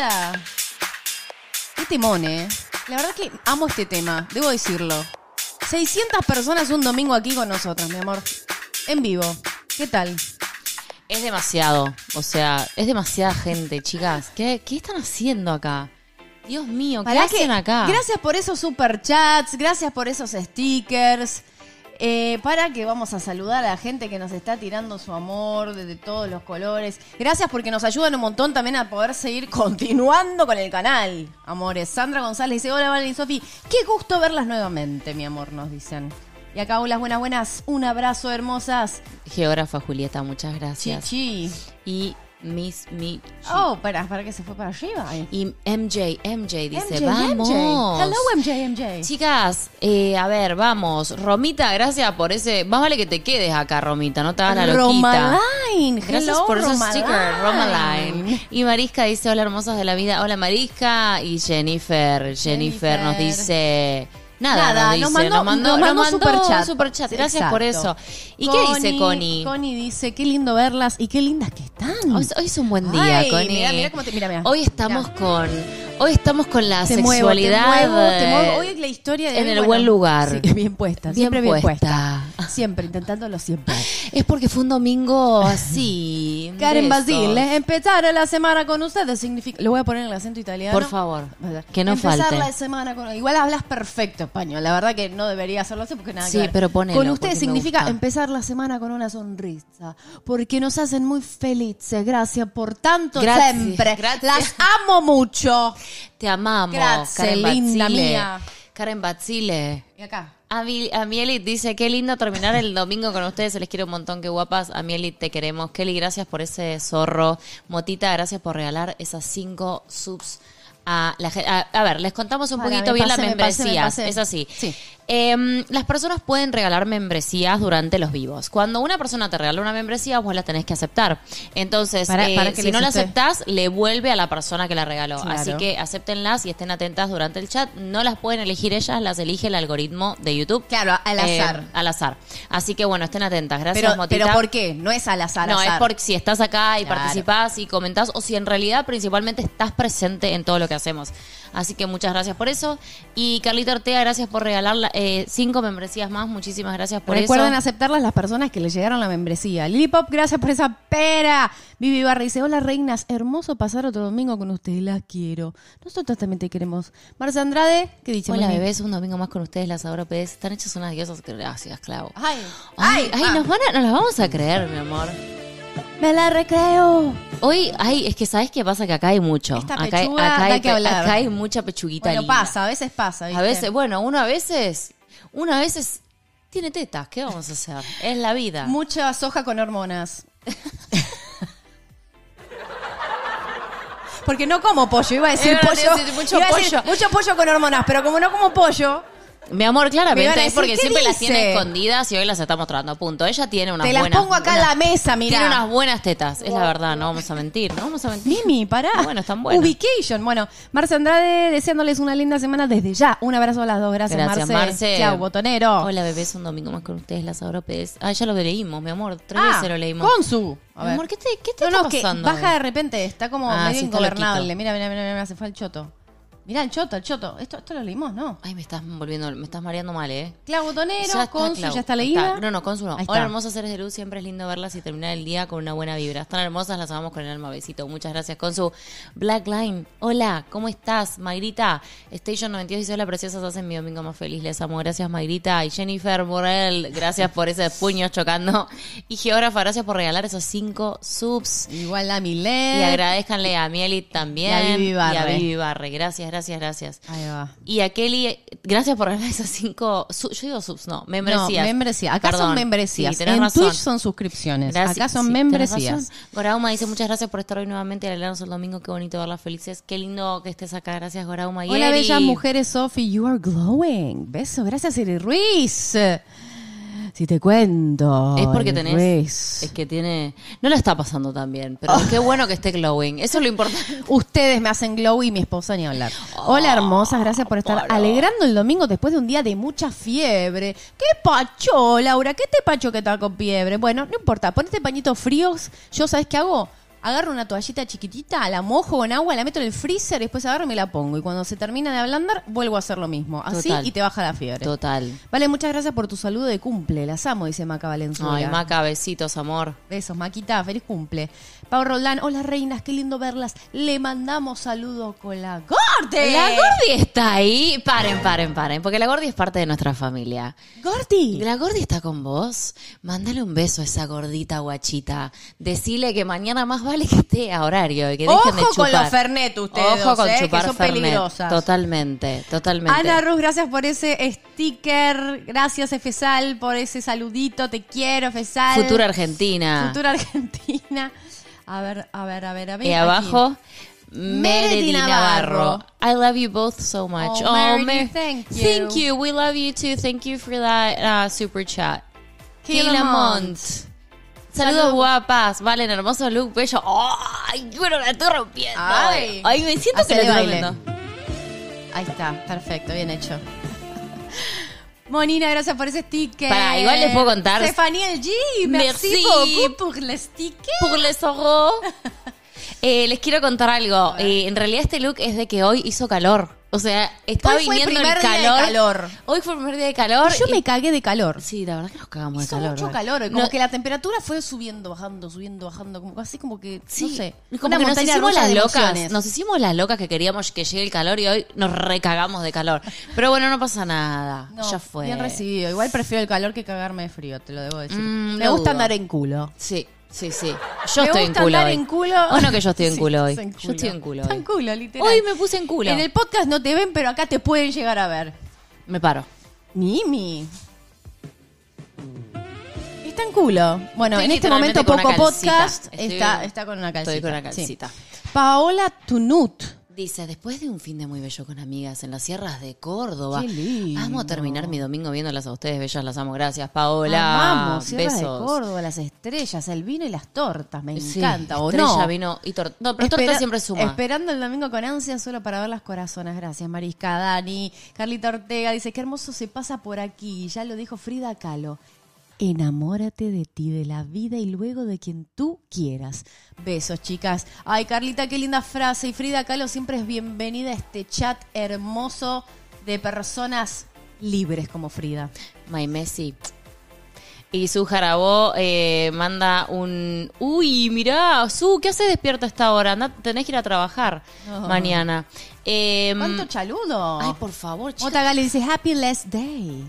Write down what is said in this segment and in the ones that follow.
vida. Qué temón, ¿eh? La verdad que amo este tema, debo decirlo. 600 personas un domingo aquí con nosotras, mi amor. En vivo. ¿Qué tal? Es demasiado. O sea, es demasiada gente, chicas. ¿Qué, qué están haciendo acá? Dios mío, ¿qué Pará hacen que- acá? Gracias por esos superchats, gracias por esos stickers. Eh, para que vamos a saludar a la gente que nos está tirando su amor de, de todos los colores. Gracias porque nos ayudan un montón también a poder seguir continuando con el canal, amores. Sandra González dice, hola Valen y Sofi, qué gusto verlas nuevamente, mi amor, nos dicen. Y acá, hola, buenas, buenas, un abrazo, hermosas. Geógrafa Julieta, muchas gracias. Chichi. Y Miss Mi. Oh, para, para que se fue para arriba. Y MJ, MJ dice, MJ, vamos. MJ. Hello, MJ, MJ. Chicas, eh, a ver, vamos. Romita, gracias por ese. Más vale que te quedes acá, Romita, no te hagas la loquita. Romaline. Gracias Hello, por esos stickers, Romaline. Y Marisca dice, hola hermosas de la vida. Hola Marisca. Y Jennifer, Jennifer, Jennifer. nos dice... Nada, Nada, nos, nos dice, mandó, nos mandó superchat. superchat. Gracias por eso. ¿Y qué dice Connie? Connie dice, qué lindo verlas y qué lindas que están. Hoy, hoy es un buen día, Ay, Connie. mira, mira cómo te- mira, mira. Hoy estamos con... Hoy estamos con la Te muevo, te sexualidad... muevo, te muevo. eh, Hoy es la historia de en hoy, el bueno, buen lugar. sí, bien puesta, siempre bien puesta. puesta. Siempre, intentándolo siempre. Es porque fue un domingo así. Karen de Basile, esos. empezar la semana con ustedes significa... Le voy a poner el acento italiano. Por favor, que no empezar falte. la semana con... Igual hablas perfecto La verdad que no debería hacerlo así porque nada que Sí, ver. pero ponelo, Con ustedes porque me significa gusta. empezar la semana con una sonrisa. Porque nos hacen muy felices. Gracias por tanto Gracias, siempre. gracias. Las amo mucho. Te amamos, Gracias, Karen linda mía. Karen Batzile. Y acá. A, mi, a Mielit dice, qué lindo terminar el domingo con ustedes, se les quiere un montón, qué guapas. A Mielit te queremos. Kelly, gracias por ese zorro. Motita, gracias por regalar esas cinco subs a la gente. A, a ver, les contamos un Para, poquito bien pasé, las me pasé, me membresías. pasé. Es así. Sí. Em, las personas pueden regalar membresías durante los vivos. Cuando una persona te regala una membresía, vos la tenés que aceptar. Entonces, Para- eh, para que si no la aceptás, le vuelve a la persona que la regaló. Claro. Así que acéptenlas y estén atentas durante el chat. No las pueden elegir ellas, las elige el algoritmo de YouTube. Claro, al Eh, azar. al azar. Así que bueno, estén atentas. Gracias, Pero, Motita. pero ¿por qué? No es al azar. No, azar. es porque si estás acá y Claro. participás y comentás, o si en realidad principalmente estás presente en todo lo que hacemos. Así que muchas gracias por eso. Y Carlita Ortega, gracias por regalar la- eh, cinco membresías más. Muchísimas gracias por Recuerden eso. aceptarlas las personas que les llegaron la membresía. Lili Pop, gracias por esa pera. Vivi Barra dice, hola reinas, hermoso pasar otro domingo con ustedes, las quiero. Nosotros también te queremos. Marcia Andrade, ¿qué dice? Hola bebés, un domingo más con ustedes, las Pérez. Están hechas unas diosas. Gracias, Clau. Ay, Ay, ay, ah, nos, van a- nos las vamos a creer, mi amor. Me la recreo. Hoy, ay, es que sabes qué pasa que acá hay mucho. Esta acá, hay- pechuga acá hay, que pe- hablar. acá hay mucha pechuguita Bueno, linda. pasa, a veces pasa. ¿viste? A veces, bueno, uno a veces, uno a veces tiene tetas. ¿Qué vamos a hacer? Es la vida. Mucha soja con hormonas. Porque no como pollo, iba a decir pollo. decir mucho iba a decir pollo. mucho pollo con hormonas, pero como no como pollo, Mi amor, Me claramente es decir, porque ¿qué siempre las dice? tiene escondidas y hoy las está mostrando. Punto. Ella tiene unas te las buenas. pongo acá en la mesa, mira. Tiene unas buenas tetas, es la verdad, no vamos a mentir, no vamos a mentir. Mimi, pará. Bueno, están buenas. Ubication. Bueno, Marce Andrade deseándoles una linda semana desde ya. Un abrazo a las dos. Gracias, Gracias, Marce. Marce. Chau, botonero. Hola, bebés, un domingo más con ustedes, las López. Ah, ya lo leímos, mi amor. Tres Ah, veces lo leímos. Consu. A Mi amor, ¿qué te, qué te No, no, está que pasando? baja de repente. Está como Ah, medio sí, ingobernable. Mira, mira, mira, mira, se fue el choto. Mirá, el choto, el choto. Esto, esto lo leímos, ¿no? Ay, me estás volviendo, me estás mareando mal, ¿eh? Clau Botonero, Ya está, Consu, Clau. ya está leída. No, no, Consu no. Ahí Hola, está. hermosas seres de luz. Siempre es lindo verlas y terminar el día con una buena vibra. Están hermosas, las amamos con el alma. Besito. Muchas gracias, Consu. Black Line. Hola, ¿cómo estás? Mayrita. Station 92 dice: Hola, preciosas. Hacen mi domingo más feliz. Les amo. Gracias, Mayrita. Y Jennifer Morel. Gracias por ese puño chocando. Y Geógrafa, gracias por regalar esos cinco subs. Igual a Milet. Y agradezcanle a Mielit también. Y a Vivi Barre. Y a Vivi Barre. Gracias, gracias, gracias. Ahí va. Y a Kelly, gracias por regalar esas cinco. su- yo digo subs, no, membresías. No, membresía. Acá Perdón. son membresías. Sí, en razón. Twitch son suscripciones. Gracias. Acá son Sí, membresías. Gorauma dice muchas gracias por estar hoy nuevamente y el domingo. Qué bonito verlas felices. Qué lindo que estés acá. Gracias, Gorauma. Y Hola, bellas mujeres, Sophie. You are glowing. Beso. Gracias, Eri Ruiz. Si te cuento. Es porque tenés. Es que tiene. No la está pasando tan bien, pero qué bueno que esté glowing. Eso es lo importante. Ustedes me hacen glow y mi esposa ni hablar. Hola, hermosas. Gracias por estar alegrando el domingo después de un día de mucha fiebre. ¿Qué pacho, Laura? ¿Qué te pacho que está con fiebre? Bueno, no importa. Ponete pañitos fríos. Yo, ¿sabes qué hago? Agarro una toallita chiquitita, la mojo con agua, la meto en el freezer y después agarro y me la pongo. Y cuando se termina de ablandar, vuelvo a hacer lo mismo. Así Total. y te baja la fiebre. Total. Vale, muchas gracias por tu saludo de cumple. Las amo, dice Maca Valenzuela. Ay, Maca, besitos, amor. Besos, Maquita, feliz cumple. Pau Roldán, hola reinas, qué lindo verlas. Le mandamos saludo con la Gordi. La Gordi está ahí. Paren, paren, paren. Porque la Gordi es parte de nuestra familia. Gordi. ¿La Gordi está con vos? Mándale un beso a esa gordita guachita. Decile que mañana más vale que esté a horario y que dejen de Ojo chupar. con los Fernet ustedes, Ojo con eh, chupar que son Fernet. peligrosas. Totalmente, totalmente. Ana Ruz, gracias por ese sticker. Gracias, Efesal, por ese saludito. Te quiero, Efesal. Futura Argentina. Futura Argentina. A ver, a ver, a ver, a ver. Y abajo, Meredith Meredith Navarro. Navarro. I love you both so much. Oh, Meredith, Mer- thank you. Thank you. We love you too. Thank you for that uh, super chat. Keila Mont. Saludos guapas. Valen, hermoso look, bello. ¡Ay! Bueno, la estoy rompiendo. Ay. Ay, me siento que la estoy rompiendo. Ahí está, perfecto, bien hecho. Monina, gracias por ese sticker. Pará, igual les puedo contar- Stephanie. G, merci, Merci. beaucoup pour le sticker. Pour les. Eh, les quiero contar algo. Eh, en realidad este look es de que hoy hizo calor. O sea, está Hoy fue el viniendo el, primer día de calor. calor. Hoy fue el primer día de calor. Y yo y- me cagué de calor. Sí, la verdad que nos cagamos Hizo de calor. mucho ¿verdad? calor, como No, que la temperatura fue subiendo, bajando, subiendo, bajando, como así como que, Sí, no sé, como que nos hicimos rusa las de locas, emociones. nos hicimos las locas que queríamos que llegue el calor y hoy nos recagamos de calor. Pero bueno, no pasa nada, No, ya fue. Bien recibido. Igual prefiero el calor que cagarme de frío, te lo debo decir. Mm, me lo gusta dudo. andar en culo. Sí, sí, sí. Yo me estoy en culo hoy. en culo. O no que yo estoy en Sí, culo hoy. en Yo estoy en culo Está hoy. en culo, literal. Hoy me puse en culo. En el podcast no te ven, pero acá te pueden llegar a ver. Me paro. Mimi. Está en culo. Bueno, Estoy en este momento Poco. Podcast está, está con una calcita. estoy con una sí. calcita. Paola Tunut. Dice, después de un fin de muy bello con amigas en las sierras de Córdoba, lindo. amo terminar mi domingo viéndolas a ustedes, bellas, las amo. Gracias, Paola. Amamos, Sierras de Besos. Córdoba, las estrellas, el vino y las tortas. Me Sí, encanta. ¿O estrella, no? vino y torta. No, pero Espera- torta siempre suma. Esperando el domingo con ansia solo para ver las corazonas. Gracias, Marisca, Dani. Carlita Ortega dice, qué hermoso se pasa por aquí. Ya lo dijo Frida Kahlo. Enamórate de ti, de la vida y luego de quien tú quieras. Besos, chicas. Ay, Carlita, qué linda frase. Y Frida Kahlo siempre es bienvenida a este chat hermoso de personas libres como Frida. My Messi. Y su Jarabó eh, manda un... Uy, mirá, Su, ¿qué haces despierto a esta hora? Tenés que ir a trabajar Oh. mañana. Eh, ¿Cuánto chaludo? Ay, por favor, chicos. Mota Gale dice, Happy Last Day.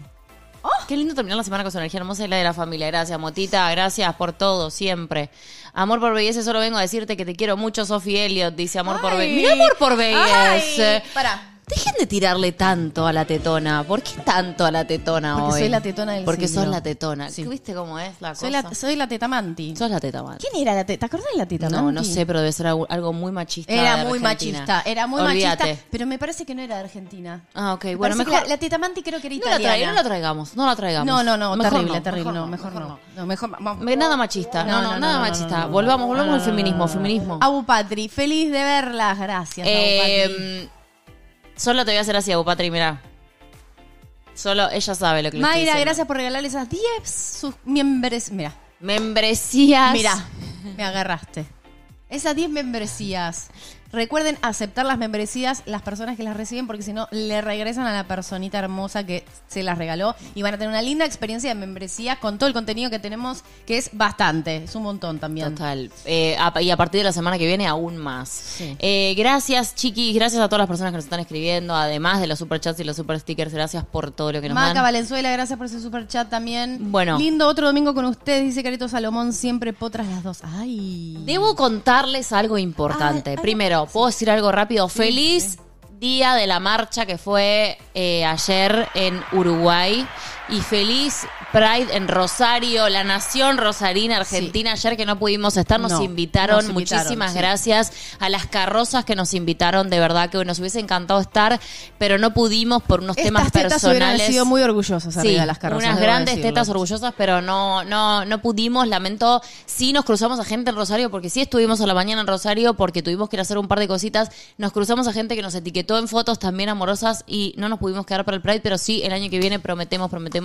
Qué lindo terminar la semana con su energía hermosa y la de la familia. Gracias, Motita. Gracias por todo, siempre. Amor por belleza, solo vengo a decirte que te quiero mucho, Sophie Elliot. Dice amor por belleza. Mira, amor por belleza. Ay, pará. Dejen de tirarle tanto a la tetona. ¿Por qué tanto a la tetona Porque hoy? soy la tetona del Porque siglo. sos la tetona. Sí. ¿Viste cómo es la Soy cosa? la, soy la tetamanti. Sos la teta, man. ¿Quién era la teta? ¿Te acordás de la teta No, no sé, pero debe ser algo, algo muy machista. Era de muy Argentina. machista, era muy Olvídate. machista, pero me parece que no era de Argentina. Ah, ok. Me Bueno, mejor. la, la tetamanti creo que era no, la italiana. tra- no la traigamos, no la traigamos. No, no, no, Mejor terrible, no, terrible, mejor no, mejor no. No, mejor Nada machista, no, no, nada machista. volvamos, volvamos al feminismo, feminismo. Abu Patri, feliz de verlas, gracias. Abu Patri. Eh, solo te voy a hacer así, Patri, mira. Solo ella sabe lo que le estoy Mayra, diciendo. gracias por regalarle esas 10 sus miembros. Mira, Membresías. mira, me agarraste. Esas 10 membresías. Recuerden aceptar las membresías, las personas que las reciben, porque si no, le regresan a la personita hermosa que se las regaló y van a tener una linda experiencia de membresía con todo el contenido que tenemos, que es bastante, es un montón también. Total. Eh, a- y a partir de la semana que viene, aún más. Sí. Eh, gracias, chiquis. Gracias a todas las personas que nos están escribiendo. Además de los superchats y los super stickers, gracias por todo lo que nos Maca dan. Valenzuela, gracias por ese super chat también. Bueno. Lindo otro domingo con ustedes, dice Carito Salomón, siempre potras las dos. Ay. Debo contarles algo importante. Ay, ay, Primero, ¿puedo decir algo rápido? Feliz día de la marcha que fue eh, ayer en Uruguay. Y feliz Pride en Rosario, la nación rosarina argentina. Ayer que no pudimos estar, nos No, invitaron. nos invitaron, Muchísimas sí. gracias a las carrozas que nos invitaron. De verdad que nos hubiese encantado estar, pero no pudimos por unos temas Estas tetas hubieran personales. sido muy orgullosas Sí, arriba de las carrozas. unas grandes decirlo. tetas orgullosas, pero no, no, no pudimos, lamento. Sí nos cruzamos a gente en Rosario, porque sí estuvimos a la mañana en Rosario, porque tuvimos que ir a hacer un par de cositas. Nos cruzamos a gente que nos etiquetó en fotos también amorosas y no nos pudimos quedar para el Pride, pero sí, el año que viene prometemos, prometemos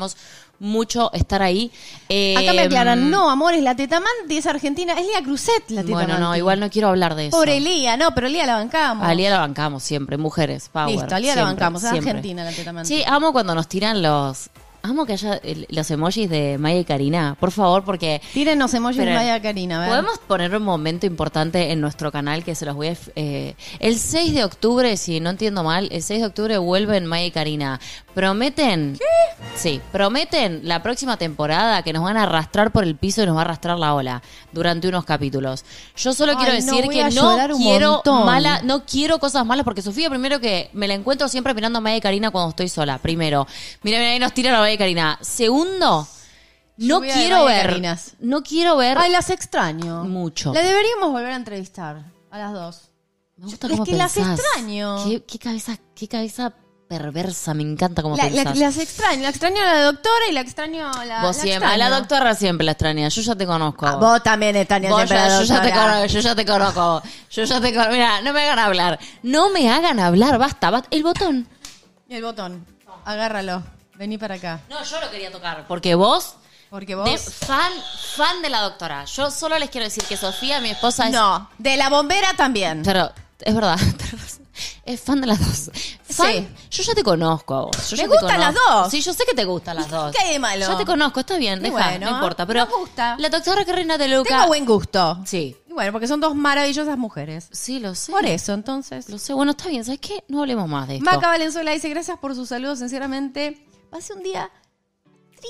mucho estar ahí. Eh, Acá me aclaran, no, amores, la tetamanti es argentina, es Lía Cruzet la tetamanti. Bueno, no, igual no quiero hablar de eso. Pobre Lía, no, pero Lía la bancamos. A Lía la bancamos siempre, mujeres, power. Listo, a Lía la bancamos, es argentina la tetamanti. Sí, amo cuando nos tiran los... Amo que haya el- los emojis de Maya y Karina, por favor, porque... Tírenos emojis Pero, Maya Karina, a ver. Podemos poner un momento importante en nuestro canal que se los voy a... eh, el 6 de octubre, si no entiendo mal, el 6 de octubre vuelven Maya y Karina. ¿Prometen? ¿Qué? Sí, prometen la próxima temporada que nos van a arrastrar por el piso y nos va a arrastrar la ola durante unos capítulos. Yo solo Ay, quiero no, decir voy que a no un quiero montón. mala, no quiero cosas malas porque Sofía primero que me la encuentro siempre mirando a Maya y Karina cuando estoy sola. Primero, mira, mira, ahí nos tiran a Maya y Karina. Segundo, no Lluvia quiero ver, no quiero ver Ay, las extraño. Mucho. La deberíamos volver a entrevistar a las dos. Me gusta Es cómo que las extraño. Qué, qué cabeza, qué cabeza perversa, me encanta cómo La- la- las extraño. La extraño a la doctora y la extraño a la. Vos la siempre, a la doctora siempre la extraña. Yo ya te conozco. a Ah, vos. vos también extrañas Vos siempre ya- la yo ya te conozco, yo ya te conozco. Yo ya te conozco. Mira, no me hagan hablar. No me hagan hablar, basta, basta. El botón. El botón. Agárralo. Vení para acá. No, yo lo quería tocar. Porque vos, Porque vos. de- fan, fan de la doctora. Yo solo les quiero decir que Sofía, mi esposa, es No, de la bombera también. Pero es verdad, tenés razón. Es fan de las dos. Fan, Sí. Yo ya te conozco a vos. Yo Me gustan las dos. Sí, yo sé que te gustan las dos. ¿Qué hay de malo? Ya te conozco, está bien, deja, bueno, no importa. Pero me gusta. la doctora Carrina de Luca. Tengo buen gusto. Sí. Y bueno, porque son dos maravillosas mujeres. Sí, lo sé. Por eso, entonces. Lo sé. Bueno, está bien, ¿sabes qué? No hablemos más de esto. Maca Valenzuela dice, gracias por sus saludos, sinceramente. Pasé un día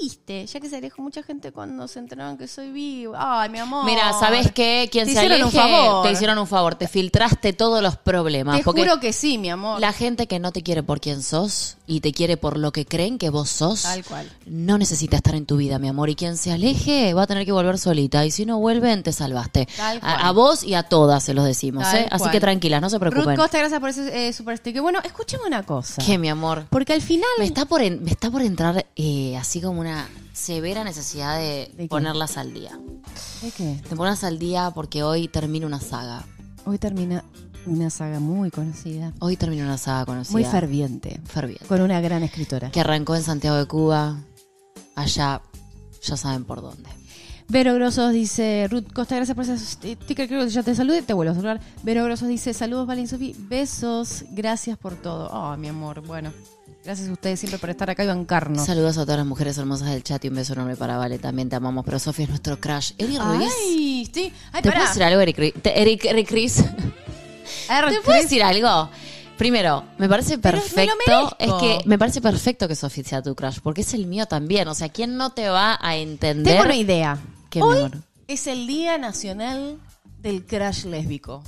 triste, ya que se alejó mucha gente cuando se enteraron que soy viva. Ay, mi amor. Mira, ¿sabes qué? Quien Te se hicieron aleje, un favor. te hicieron un favor. Te filtraste todos los problemas. Te porque juro que sí, mi amor. la gente que no te quiere por quien sos y te quiere por lo que creen que vos sos, Tal cual. no necesita estar en tu vida, mi amor. Y quien se aleje va a tener que volver solita. Y si no vuelven, te salvaste. Tal cual. A, a vos y a todas se los decimos, Tal ¿eh? Así que tranquilas, no se Ruth preocupen. Costa, gracias por ese eh, super sticker. Bueno, escúchame una cosa. ¿Qué, mi amor? Porque al final... Me está por, en- me está por entrar eh, así como una severa necesidad de, ¿De ponerlas al día. ¿De qué? De ponerlas al día porque hoy termina una saga. Hoy termina una saga muy conocida, Hoy termina una saga conocida. muy ferviente, Ferviente. con una gran escritora. Que arrancó en Santiago de Cuba. Allá, ya saben por dónde. Vero Grosos dice, Ruth Costa, gracias por ese sticker, creo que ya te saludé, te vuelvo a saludar. Vero Grosos dice, saludos Valen Sofi, besos, gracias por todo. Oh, mi amor, bueno, gracias a ustedes siempre por estar acá y bancarnos. Saludos a todas las mujeres hermosas del chat y un beso enorme para Vale. También te amamos, pero Sofía es nuestro crush. Eric Ruiz. Ay, sí, ay, ¿Te pará. puedo decir algo, Eric, Eric, Eric Chris? ¿Te puedo decir algo? Primero, me parece me perfecto. Es que me parece perfecto que Sofía sea tu crush, porque es el mío también. O sea, ¿quién no te va a entender? Tengo una idea. ¿Qué, mi Hoy amor? es el Día Nacional del Crash Lésbico.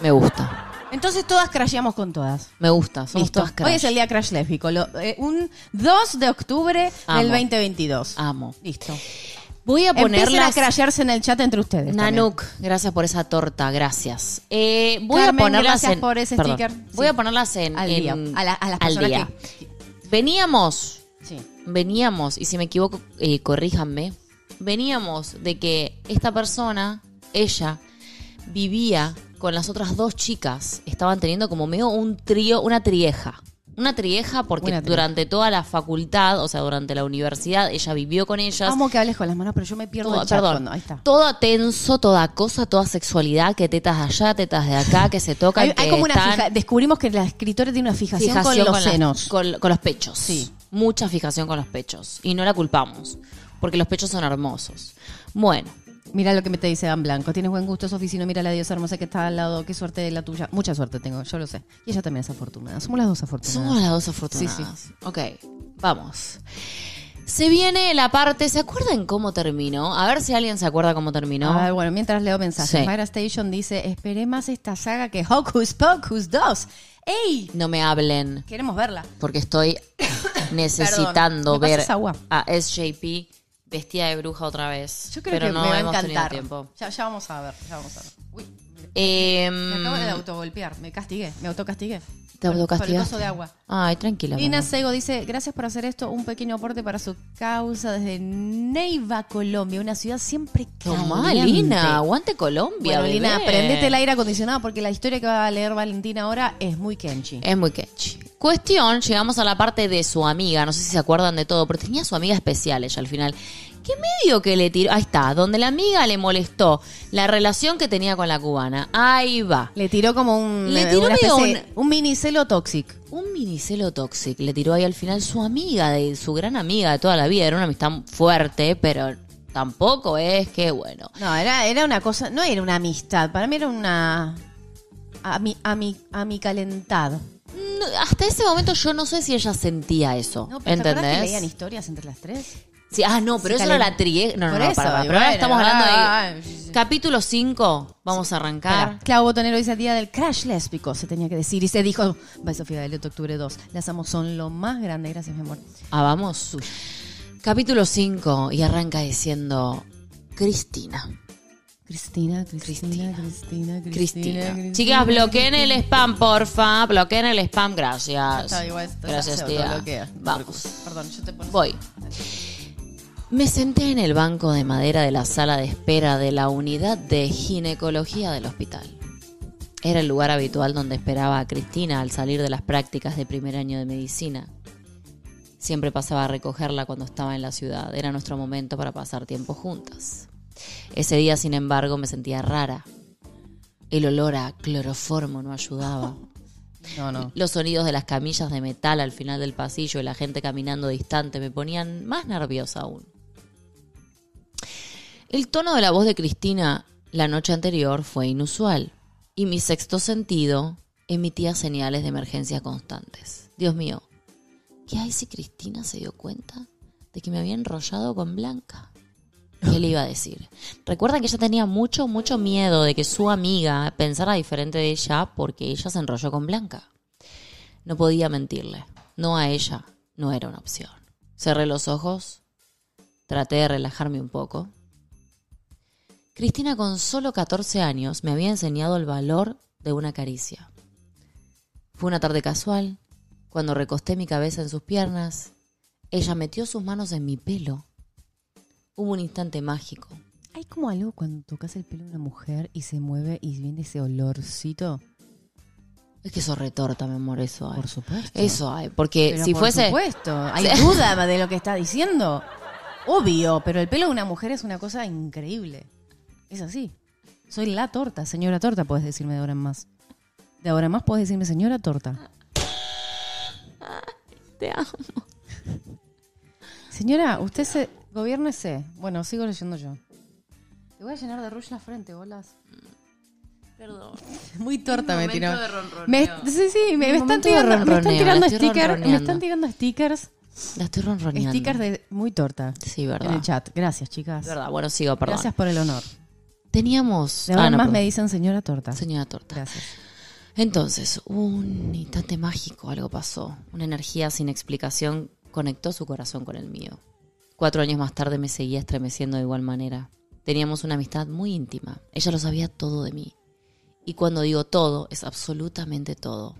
Me gusta. Entonces todas crasheamos con todas. Me gusta. Somos Listo. todas crush. Hoy es el Día Crash Lésbico. lo- eh, un 2 de octubre Amo. del 2022. Amo. Listo. Voy a Empiecen a ponerlas... crashearse en el chat entre ustedes. también. Nanuk, gracias por esa torta, gracias. Eh, voy Carmen, a ponerlas gracias en, por ese sticker. Voy Sí. a ponerlas en Al en- día. A, la- a las al personas día. que... Veníamos, Sí. veníamos y si me equivoco, eh, corríjanme. Veníamos de que esta persona, ella, vivía con las otras dos chicas. Estaban teniendo como medio un trío, una trieja. Una trieja porque Una trieja. durante toda la facultad, o sea, durante la universidad, ella vivió con ellas. Amo que hables con las manos, pero yo me pierdo Todo- el chat perdón, cuando- Ahí está. todo tenso, toda cosa, toda sexualidad, que tetas de allá, tetas de acá, que se tocan, Hay, hay que como una están- fija- Descubrimos que la escritora tiene una fijación, fijación con los las- senos. con, con los pechos. Sí. Mucha fijación con los pechos. Y no la culpamos, porque los pechos son hermosos. Bueno, Mira lo que me te dice Dan Blanco. Tienes buen gusto, Sofi. Si no, mira la diosa hermosa que está al lado. Qué suerte de la tuya. Mucha suerte tengo, yo lo sé. Y ella también es afortunada. Somos las dos afortunadas. somos las dos afortunadas. Sí, Ok, vamos. Se viene la parte, ¿se acuerdan cómo terminó? A ver si alguien se acuerda cómo terminó. A ver, bueno, mientras leo mensajes. Sí. Mayra Station dice, esperé más esta saga que Hocus Pocus 2. ¡Ey! No me hablen, Queremos verla. porque estoy necesitando ¿me ver agua? a SJP vestida de bruja otra vez. Yo creo pero que no me va a hemos encantar. tiempo. Ya, ya vamos a ver, ya vamos a ver. Uy, Em, me acabo de autogolpear, me castigué, me autocastigué. ¿Te Por- Por el autocastigaste? de agua. Ay, tranquila. Lina. Sego dice, gracias por hacer esto, un pequeño aporte para su causa desde Neiva, Colombia, una ciudad siempre Tomá, caliente. Lina, aguante Colombia. Bueno, Lina, prendete el aire acondicionado porque la historia que va a leer Valentina ahora es muy kenchi. Es muy catchy. Cuestión, llegamos a la parte de su amiga, no sé si se acuerdan de todo, pero tenía su amiga especial ella al final. ¿Qué medio que le tiró? Ahí está, donde la amiga le molestó la relación que tenía con la cubana. Ahí va. Le tiró como un, Le eh, tiró medio especie- un minicelo toxic. Un minicelo tóxico le tiró ahí al final su amiga, de su gran amiga de toda la vida. Era una amistad fuerte, pero tampoco es que, bueno. No, era, era una cosa, no era una amistad, para mí era una ami, ami, amicalentad. No, hasta ese momento yo no sé si ella sentía eso. No, pero ¿te acuerdas que leían ¿Entendés? historias entre las tres? Sí, ah, no, pero Sí, eso era la trie... No, no, no, eso, para, para, pero ahora estamos hablando de... Capítulo 5, vamos a arrancar. Espera, Clau Botonero dice día del crash lésbico, se tenía que decir. Y se dijo, by Sofía del octubre 2. Las amo, son lo más grande. Gracias, mi amor. Ah, vamos. Capítulo 5 y arranca diciendo Cristina. Cristina, Cristina, Cristina, Cristina. Chicas, bloqueen el spam, porfa. Bloqueen el spam, gracias. Está igual, está- Gracias, tía. Vamos. Perdón, yo te pongo. Voy. Me senté en el banco de madera de la sala de espera de la unidad de ginecología del hospital. Era el lugar habitual donde esperaba a Cristina al salir de las prácticas de primer año de medicina. Siempre pasaba a recogerla cuando estaba en la ciudad. Era nuestro momento para pasar tiempo juntas. Ese día, sin embargo, me sentía rara. El olor a cloroformo no ayudaba. No, no. Los sonidos de las camillas de metal al final del pasillo y la gente caminando distante me ponían más nerviosa aún. El tono de la voz de Cristina la noche anterior fue inusual y mi sexto sentido emitía señales de emergencia constantes. Dios mío, ¿qué hay si Cristina se dio cuenta de que me había enrollado con Blanca? ¿Qué le iba a decir? Recuerda que ella tenía mucho, mucho miedo de que su amiga pensara diferente de ella porque ella se enrolló con Blanca. No podía mentirle. No a ella. No era una opción. Cerré los ojos. Traté de relajarme un poco. Cristina con solo 14 años me había enseñado el valor de una caricia. Fue una tarde casual. Cuando recosté mi cabeza en sus piernas, ella metió sus manos en mi pelo. Hubo un instante mágico. Hay como algo cuando tocas el pelo de una mujer y se mueve y viene ese olorcito. Es que eso retorta, mi amor, eso hay. Por supuesto. Eso hay, porque Pero si por fuese... supuesto. ¿Hay Sí. duda de lo que está diciendo? Obvio, pero el pelo de una mujer es una cosa increíble. Es así. Soy la torta, señora torta, puedes decirme de ahora en más. De ahora en más puedes decirme señora torta. Te amo. Señora, usted se... Gobiernese. Bueno, sigo leyendo yo. Te voy a llenar de rouge la frente, bolas. Perdón. Muy torta me tiró. Me, sí, sí, me, están tirando, me están tirando stickers, me están tirando stickers, La estoy ronroneando. stickers de muy torta Sí, en verdad. el chat. Gracias, chicas. Verdad, bueno, sigo, perdón. Gracias por el honor. Teníamos... De ahora Ah, en no, más perdón. me dicen señora torta. Señora Torta. Gracias. Entonces, un instante mágico, algo pasó. Una energía sin explicación conectó su corazón con el mío. Cuatro años más tarde me seguía estremeciendo de igual manera. Teníamos una amistad muy íntima. Ella lo sabía todo de mí. Y cuando digo todo, es absolutamente todo.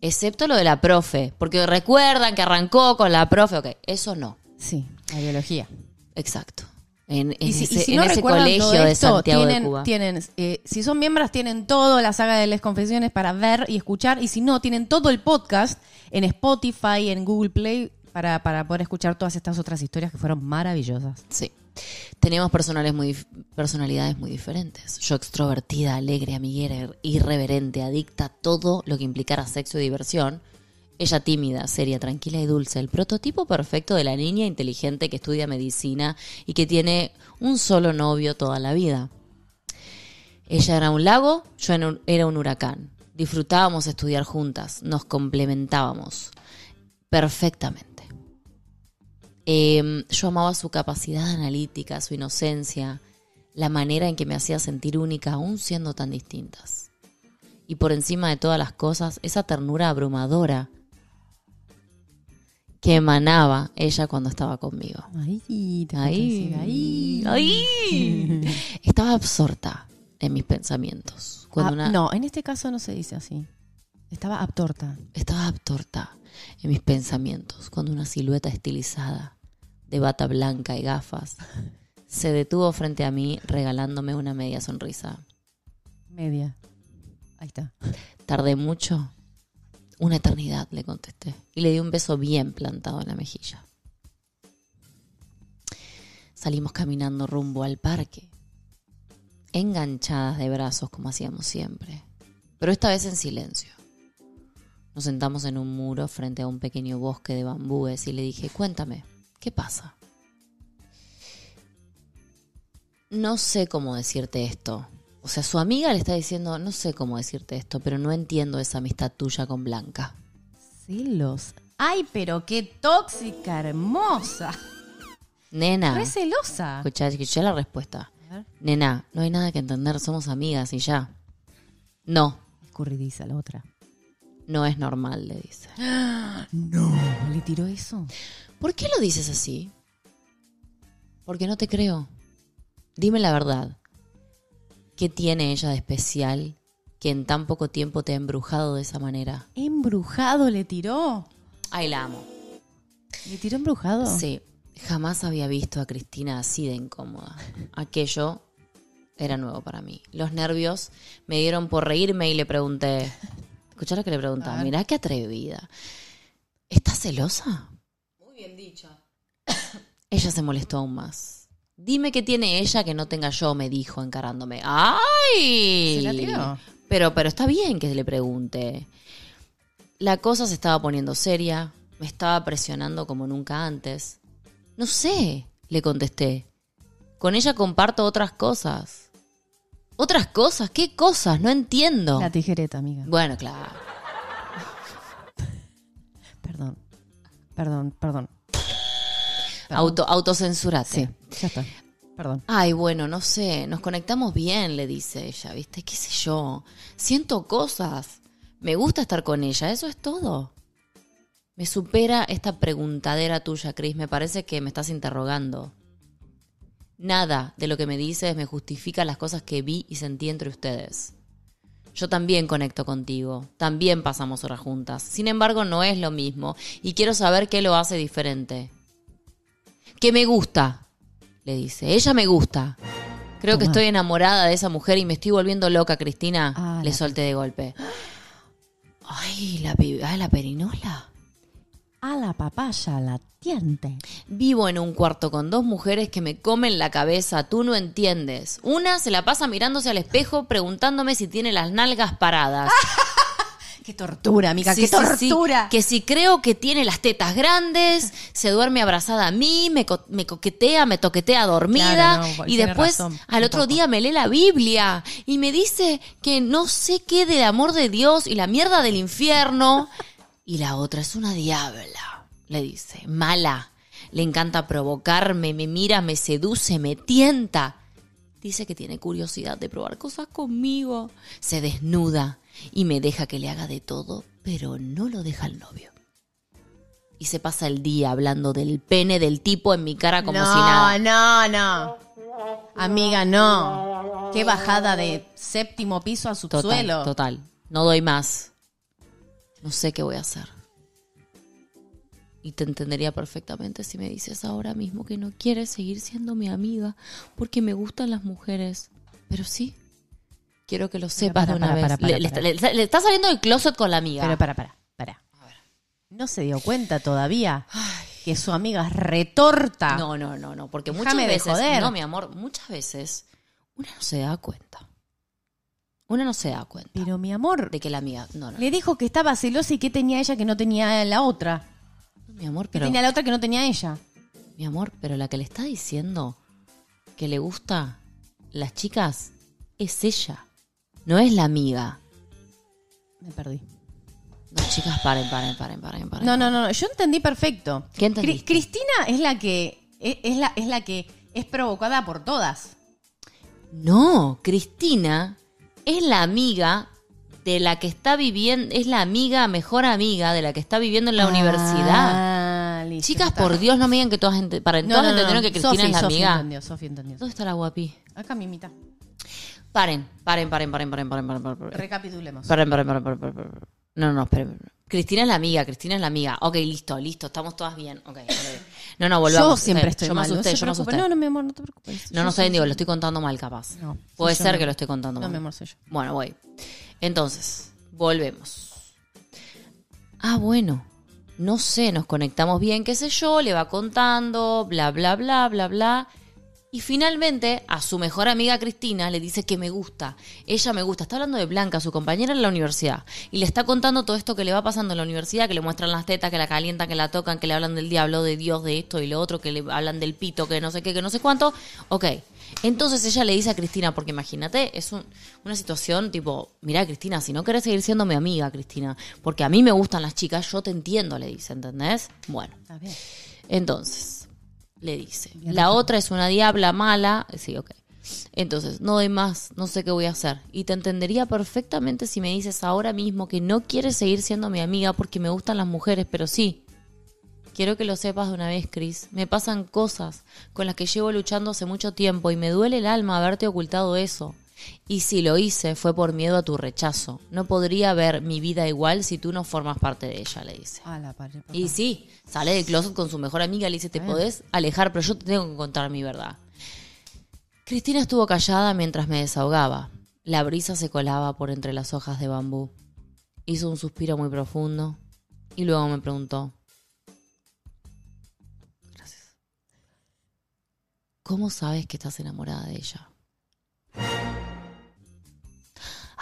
Excepto lo de la profe. Porque recuerdan que arrancó con la profe. Ok, eso no. Sí, la biología. Exacto. En, en Y si, y ese, en todo colegio de Santiago tienen, de Cuba. tienen eh, si son miembros, tienen toda la saga de las confesiones para ver y escuchar. Y si no, tienen todo el podcast en Spotify, en Google Play, para, para poder escuchar todas estas otras historias que fueron maravillosas. Sí. Tenemos personales muy, personalidades muy diferentes. Yo extrovertida, alegre, amiguera, irreverente, adicta a todo lo que implicara sexo y diversión. Ella tímida, seria, tranquila y dulce. El prototipo perfecto de la niña inteligente que estudia medicina y que tiene un solo novio toda la vida. Ella era un lago, yo era un huracán. Disfrutábamos estudiar juntas, nos complementábamos perfectamente. Eh, yo amaba su capacidad analítica, su inocencia, la manera en que me hacía sentir única, aún siendo tan distintas. Y por encima de todas las cosas, esa ternura abrumadora que emanaba ella cuando estaba conmigo. Ahí, te Ahí, ahí. ahí. Estaba absorta en mis pensamientos. Cuando Ah, una- No, en este caso no se dice así. Estaba absorta. Estaba absorta en mis pensamientos cuando una silueta estilizada, de bata blanca y gafas, se detuvo frente a mí regalándome una media sonrisa. Media. Ahí está. ¿Tardé mucho? Una eternidad, le contesté. Y le di un beso bien plantado en la mejilla. Salimos caminando rumbo al parque, enganchadas de brazos como hacíamos siempre, pero esta vez en silencio. Nos sentamos en un muro frente a un pequeño bosque de bambúes y le dije, cuéntame, ¿qué pasa? No sé cómo decirte esto. O sea, su amiga le está diciendo, no sé cómo decirte esto, pero no entiendo esa amistad tuya con Blanca. Celos. Ay, pero qué tóxica, hermosa. Nena, Re celosa. escuchá, escuchá la respuesta. Nena, no hay nada que entender, somos amigas y ya. No, Escurridiza la otra. no es normal, le dice. No. ¿Le tiró eso? ¿Por qué lo dices así? Porque no te creo. Dime la verdad. ¿Qué tiene ella de especial que en tan poco tiempo te ha embrujado de esa manera? ¿Embrujado le tiró? Ay, la amo. ¿Le tiró embrujado? Sí, jamás había visto a Cristina así de incómoda. Aquello era nuevo para mí. Los nervios me dieron por reírme y le pregunté, escuchá lo que le preguntaba, mirá qué atrevida. ¿Estás celosa? Bien dicho. Ella se molestó aún más. Dime qué tiene ella que no tenga yo, me dijo encarándome. ¡Ay! ¿Se la tiró? Pero, pero está bien que le pregunte. La cosa se estaba poniendo seria, me estaba presionando como nunca antes. No sé, le contesté. Con ella comparto otras cosas. ¿Otras cosas? ¿Qué cosas? No entiendo. La tijereta, amiga. Bueno, claro. Perdón, perdón. Auto, autocensurate. Sí, ya está. Perdón. Ay, bueno, no sé, nos conectamos bien, le dice ella, ¿viste? ¿Qué sé yo? Siento cosas. Me gusta estar con ella, eso es todo. Me supera esta preguntadera tuya, Cris. Me parece que me estás interrogando. Nada de lo que me dices me justifica las cosas que vi y sentí entre ustedes. Yo también conecto contigo, también pasamos horas juntas. Sin embargo, no es lo mismo y quiero saber qué lo hace diferente. Que me gusta, le dice. Ella me gusta. Creo que estoy enamorada de esa mujer y me estoy volviendo loca, Cristina. Ah, le solté de golpe. Ay, la, ay, la perinola. A la papaya latiente. Vivo en un cuarto con dos mujeres que me comen la cabeza, tú no entiendes. Una se la pasa mirándose al espejo preguntándome si tiene las nalgas paradas. Qué tortura, amiga, Sí, qué sí, sí. tortura. Que si creo que tiene las tetas grandes, se duerme abrazada a mí, me, co- me coquetea, me toquetea dormida Claro, no, y después razón, al otro poco. día me lee la Biblia y me dice que no sé qué del amor de Dios y la mierda del infierno. Y la otra es una diabla, le dice, mala. Le encanta provocarme, me mira, me seduce, me tienta. Dice que tiene curiosidad de probar cosas conmigo. Se desnuda y me deja que le haga de todo, pero no lo deja el novio. Y se pasa el día hablando del pene del tipo en mi cara como no, si nada. no, no. Amiga, no. Qué bajada de séptimo piso a subsuelo. Total, total. No doy más. No sé qué voy a hacer. Y te entendería perfectamente si me dices ahora mismo que no quieres seguir siendo mi amiga porque me gustan las mujeres. Pero sí, quiero que lo sepas para, de una para, vez. le, le le- le está saliendo del closet con la amiga. Pero para, para, para. ¿No se dio cuenta todavía que su amiga es retorta? No, no, no, no, porque muchas de veces, joder. no, mi amor, muchas veces una no se da cuenta. Una no se da cuenta Pero mi amor, de que la amiga, no, no, le dijo que estaba celosa y que tenía ella que no tenía la otra. mi amor, Que pero tenía la otra que no tenía ella. mi amor, pero la que le está diciendo que le gusta las chicas es ella, no es la amiga. Me perdí. No, chicas, paren, paren, paren, paren, paren. No, no, no, no, yo entendí perfecto. ¿Qué entendiste? Cri- Cristina es la que es, es la es la que es provocada por todas. No, Cristina es la amiga de la que está viviendo, es la amiga, mejor amiga de la que está viviendo en la universidad. Ah, listo, Chicas, está. por Dios, no me digan que todas, ente- para No, todas no, no, entendieron que Cristina es la Sofi amiga. entendió, Sofi entendió. ¿Dónde está la guapi? Acá mimita. Paren, paren, paren, paren, paren, paren, paren, paren. Recapitulemos. Paren, paren, paren, paren, paren. No, no, esperen. Cristina es la amiga, Cristina es la amiga. Ok, listo, listo, estamos todas bien. Ok, ok. No, no, volvamos. yo siempre Eh, estoy Yo me mal. asusté, no se yo me asusté. No, no, mi amor, no te preocupes. No, no Yo soy- digo, lo estoy contando mal capaz. No, Puede yo, ser no. que lo estoy contando No, mal. mi amor, soy yo. Bueno, voy. Entonces, volvemos. Ah, bueno. No sé, nos conectamos bien, qué sé yo, le va contando, bla, bla, bla, bla, bla. Y finalmente, a su mejor amiga Cristina le dice que me gusta. Ella me gusta. Está hablando de Blanca, su compañera en la universidad. Y le está contando todo esto que le va pasando en la universidad, que le muestran las tetas, que la calientan, que la tocan, que le hablan del diablo, de Dios, de esto y lo otro, que le hablan del pito, que no sé qué, que no sé cuánto. Ok. Entonces ella le dice a Cristina, porque imagínate, es un- una situación tipo, mira Cristina, si no querés seguir siendo mi amiga, Cristina, porque a mí me gustan las chicas, yo te entiendo, le dice, ¿entendés? Bueno. Está bien. Entonces, le dice, la otra es una diabla mala, sí, ok. Entonces, no doy más, no sé qué voy a hacer. Y te entendería perfectamente si me dices ahora mismo que no quieres seguir siendo mi amiga porque me gustan las mujeres, pero sí. Quiero que lo sepas de una vez, Chris. Me pasan cosas con las que llevo luchando hace mucho tiempo y me duele el alma haberte ocultado eso. Y si lo hice fue por miedo a tu rechazo. No podría ver mi vida igual si tú no formas parte de ella, le dice. Ah, la padre. Y sí, sale del closet con su mejor amiga, le dice, te podés alejar, pero yo te tengo que contar mi verdad. Cristina estuvo callada mientras me desahogaba. La brisa se colaba por entre las hojas de bambú. Hizo un suspiro muy profundo y luego me preguntó, gracias, ¿cómo sabes que estás enamorada de ella?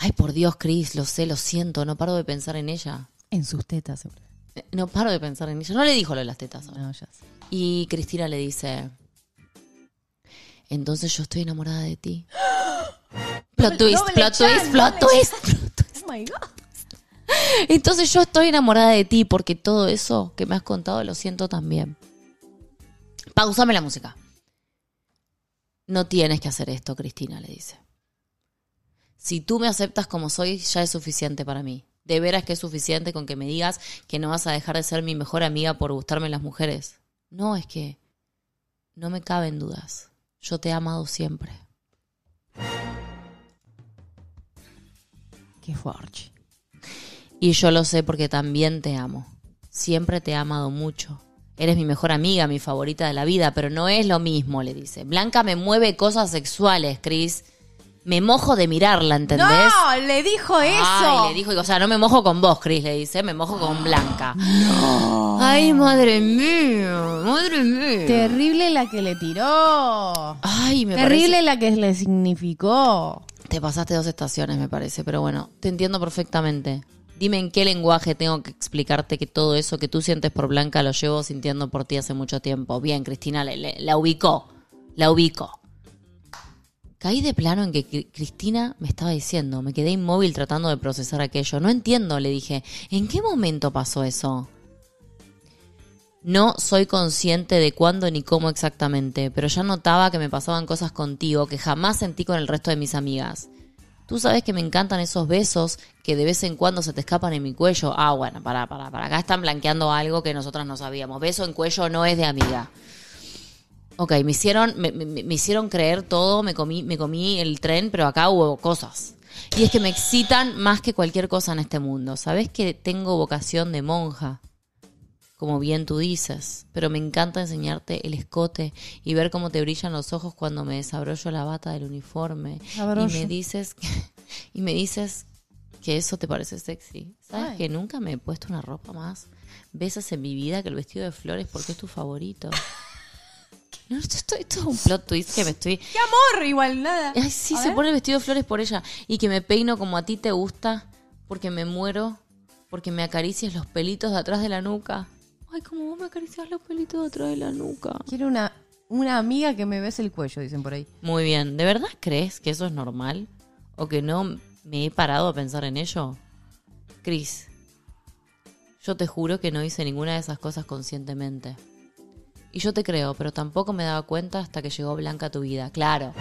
Ay, por Dios, Cris, lo sé, lo siento, no paro de pensar en ella. En sus tetas, seguro. Eh, No paro de pensar en ella. No le dijo lo de las tetas. ahora. No, ya sé. Y Cristina le dice, entonces yo estoy enamorada de ti. plot twist, doble plot chan, twist, plot doble twist, plot twist. Oh my God. Entonces yo estoy enamorada de ti porque todo eso que me has contado lo siento también. Pausame la música. No tienes que hacer esto, Cristina, le dice. Si tú me aceptas como soy, ya es suficiente para mí. De veras que es suficiente con que me digas que no vas a dejar de ser mi mejor amiga por gustarme las mujeres. No, es que no me caben dudas. Yo te he amado siempre. Qué fuerte. Y yo lo sé porque también te amo. Siempre te he amado mucho. Eres mi mejor amiga, mi favorita de la vida, pero no es lo mismo, le dice. Blanca me mueve cosas sexuales, Chris. Me mojo de mirarla, ¿entendés? No, le dijo eso. Ay, le dijo, o sea, no me mojo con vos, Chris, le dice, me mojo con Blanca. Ay, madre mía, madre mía. Terrible la que le tiró. Ay, me Terrible la que le significó. Te pasaste dos estaciones, me parece, pero bueno, te entiendo perfectamente. Dime en qué lenguaje tengo que explicarte que todo eso que tú sientes por Blanca lo llevo sintiendo por ti hace mucho tiempo. Bien, Cristina, le- le- la ubicó, la ubicó. Caí de plano en que Cri- Cristina me estaba diciendo, me quedé inmóvil tratando de procesar aquello. No entiendo, le dije, ¿en qué momento pasó eso? No soy consciente de cuándo ni cómo exactamente, pero ya notaba que me pasaban cosas contigo que jamás sentí con el resto de mis amigas. Tú sabes que me encantan esos besos que de vez en cuando se te escapan en mi cuello. Ah, bueno, para, para, para. Acá están blanqueando algo que nosotras no sabíamos. Beso en cuello no es de amiga. Ok, me hicieron, me, me- me hicieron creer todo, me comí, me comí el tren, pero acá hubo cosas. Y es que me excitan más que cualquier cosa en este mundo. ¿Sabes que tengo vocación de monja? como bien tú dices, pero me encanta enseñarte el escote y ver cómo te brillan los ojos cuando me desabrollo la bata del uniforme y me dices que, y me dices que eso te parece sexy. ¿Sabes Ay. que nunca me he puesto una ropa más besas en mi vida que el vestido de flores porque es tu favorito? No, esto, esto- esto es un plot twist que me estoy ¡Qué amor! Igual, nada. Ay, sí, A se ver. pone el vestido de flores por ella. Y que me peino como a ti te gusta, porque me muero, porque me acaricias los pelitos de atrás de la nuca. Ay, como vos me acaricias los pelitos de atrás de la nuca. Quiero una, una amiga que me bese el cuello, dicen por ahí. Muy bien. ¿De verdad crees que eso es normal? ¿O que no me he parado a pensar en ello? Cris, yo te juro que no hice ninguna de esas cosas conscientemente. Y yo te creo, pero tampoco me daba cuenta hasta que llegó Blanca a tu vida. Claro.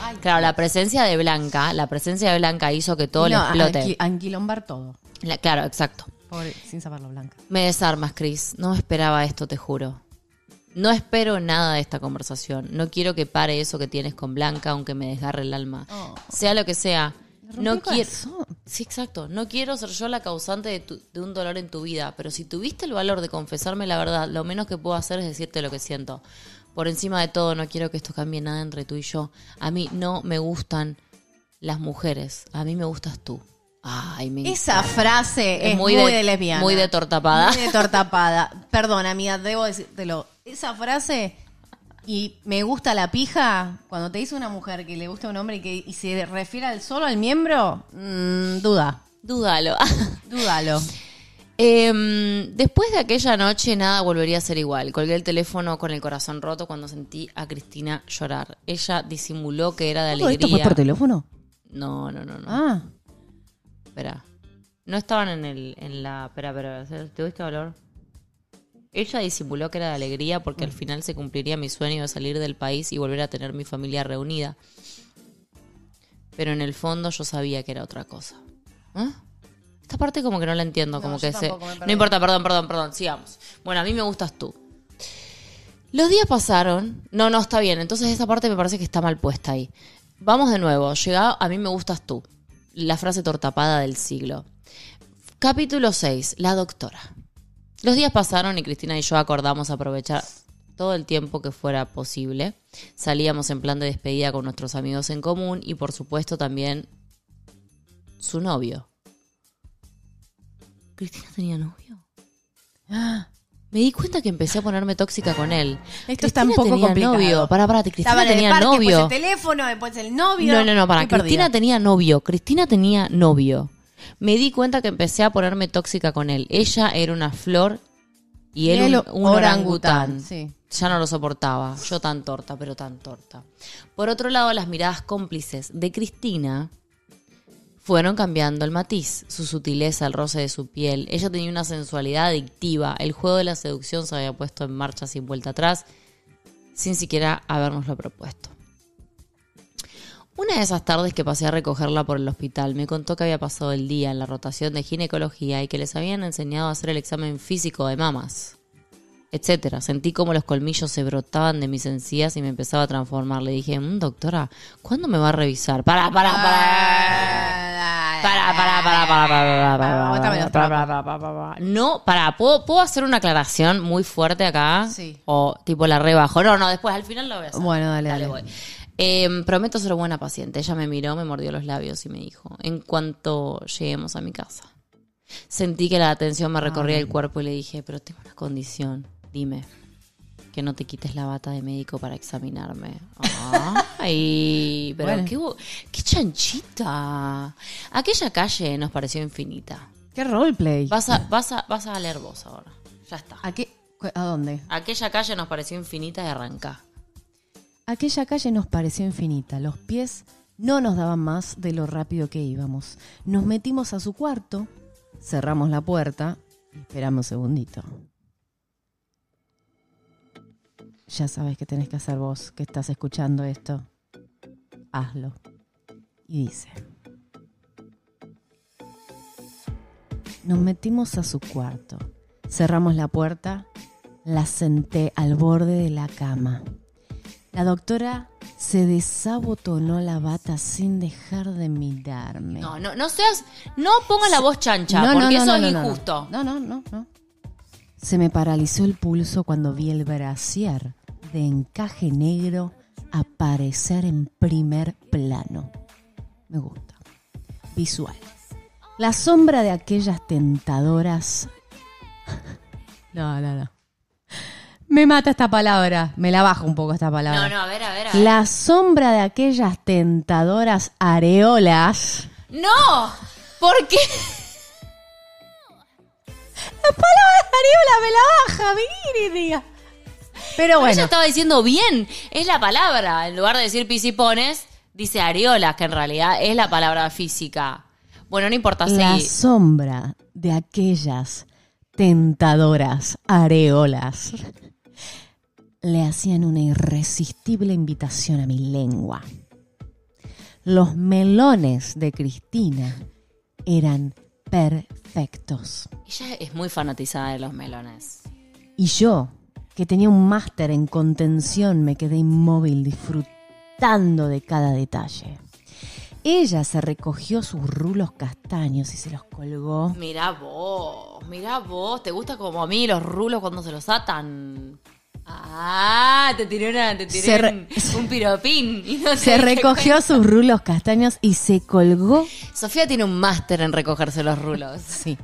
Ay, Claro, la presencia de Blanca, la presencia de Blanca hizo que todo le No, explote. anqui- anquilombar todo. La- claro, exacto. Pobre, sin saberlo, Blanca. Me desarmas, Chris. No esperaba esto, te juro. No espero nada de esta conversación. No quiero que pare eso que tienes con Blanca, aunque me desgarre el alma. Oh. Sea lo que sea. Le No quiero. Sí, exacto. No quiero ser yo la causante de, tu- de un dolor en tu vida, pero si tuviste el valor de confesarme la verdad, lo menos que puedo hacer es decirte lo que siento. Por encima de todo, no quiero que esto cambie nada entre tú y yo. A mí no me gustan las mujeres. A mí me gustas tú. Ay, me Esa frase es, Es muy, muy de, de- lesbiana. muy de tortapada. Muy de tortapada. Perdón, amiga, debo decírtelo. Esa frase y me gusta la pija, cuando te dice una mujer que le gusta a un hombre y que y se refiere al solo al miembro, mm, duda, Dúdalo. dúdalo. Em, después de aquella noche nada volvería a ser igual. Colgué el teléfono con el corazón roto cuando sentí a Cristina llorar. Ella disimuló que era de ¿Todo esto alegría. fue por teléfono? No, no, no, no. Ah, Espera. No estaban en el en la espera, espera, ¿tuviste valor? Ella disimuló que era de alegría porque al final se cumpliría mi sueño de salir del país y volver a tener mi familia reunida. Pero en el fondo yo sabía que era otra cosa. ¿Ah? Esta parte como que no la entiendo, No, como que se... No importa, perdón, perdón, perdón, sigamos. Bueno, a mí me gustas tú. Los días pasaron. No, no, está bien. Entonces esa parte me parece que está mal puesta ahí. Vamos de nuevo. Llega a mí me gustas tú. La frase tortapada del siglo. Capítulo 6. La doctora. Los días pasaron y Cristina y yo acordamos aprovechar todo el tiempo que fuera posible. Salíamos en plan de despedida con nuestros amigos en común y por supuesto también su novio. ¿Cristina tenía novio? Me di cuenta que empecé a ponerme tóxica con él. Esto está un poco tenía complicado. novio. Para, para, Cristina Estaba en el tenía parque, novio. después el teléfono, después el novio. No, no, no, para. Estoy Cristina perdida. tenía novio. Cristina tenía novio. Me di cuenta que empecé a ponerme tóxica con él. Ella era una flor y él un, un orangután. Sí. Ya no lo soportaba. Yo tan torta, pero tan torta. Por otro lado, las miradas cómplices de Cristina fueron cambiando el matiz, su sutileza, el roce de su piel. Ella tenía una sensualidad adictiva. El juego de la seducción se había puesto en marcha sin vuelta atrás, sin siquiera habernoslo propuesto. Una de esas tardes que pasé a recogerla por el hospital, me contó que había pasado el día en la rotación de ginecología y que les habían enseñado a hacer el examen físico de mamas, etcétera. Sentí como los colmillos se brotaban de mis encías y me empezaba a transformar. Le dije, "Mm, doctora, ¿cuándo me va a revisar? Para, para, para. Para, para, para, para, para, para. No, para, ¿puedo, ¿puedo hacer una aclaración muy fuerte acá? Sí. O tipo la rebajo. No, no, después al final lo voy a hacer. Bueno, dale, dale. voy. Eh, prometo ser buena paciente. Ella me miró, me mordió los labios y me dijo, en cuanto lleguemos a mi casa. Sentí que la atención me recorría el cuerpo y le dije, pero tengo una condición. Dime, que no te quites la bata de médico para examinarme. Ay, pero Bueno. qué, qué chanchita. Aquella calle nos pareció infinita. ¿Qué roleplay? Vas a, vas a, vas a leer vos ahora. Ya está. ¿A, qué, ¿A dónde? Aquella calle nos pareció infinita y arranca. Aquella calle nos pareció infinita. Los pies no nos daban más de lo rápido que íbamos. Nos metimos a su cuarto, cerramos la puerta y esperamos un segundito. Ya sabes qué tenés que hacer vos, que estás escuchando esto. Hazlo. Y dice. Nos metimos a su cuarto, cerramos la puerta, la senté al borde de la cama. La doctora se desabotonó la bata sin dejar de mirarme. No, no, no seas, no pongas la voz chancha, porque eso es injusto. No, no, no, no. Se me paralizó el pulso cuando vi el brasier de encaje negro aparecer en primer plano. Me gusta. Visual. La sombra de aquellas tentadoras. No, no, no. Me mata esta palabra. Me la bajo un poco esta palabra. No, no, a ver, a ver, a ver. La sombra de aquellas tentadoras areolas. ¡No! ¿Por qué? La palabra areola me la baja, mi diga. Pero Ella bueno, estaba diciendo bien, es la palabra. En lugar de decir pisipones, dice areolas, que en realidad es la palabra física. Bueno, no importa, la seguí. sombra de aquellas tentadoras areolas le hacían una irresistible invitación a mi lengua. Los melones de Cristina eran perfectos. Ella es muy fanatizada de los melones. Y yo, que tenía un máster en contención, me quedé inmóvil disfrutando de cada detalle. Ella se recogió sus rulos castaños y se los colgó. Mirá vos, mirá vos. ¿Te gusta como a mí los rulos cuando se los atan? Ah, te tiré, una, te tiré re- un, un piropín. y no te Se recogió cuenta. sus rulos castaños y se colgó. Sofía tiene un máster en recogerse los rulos. Sí.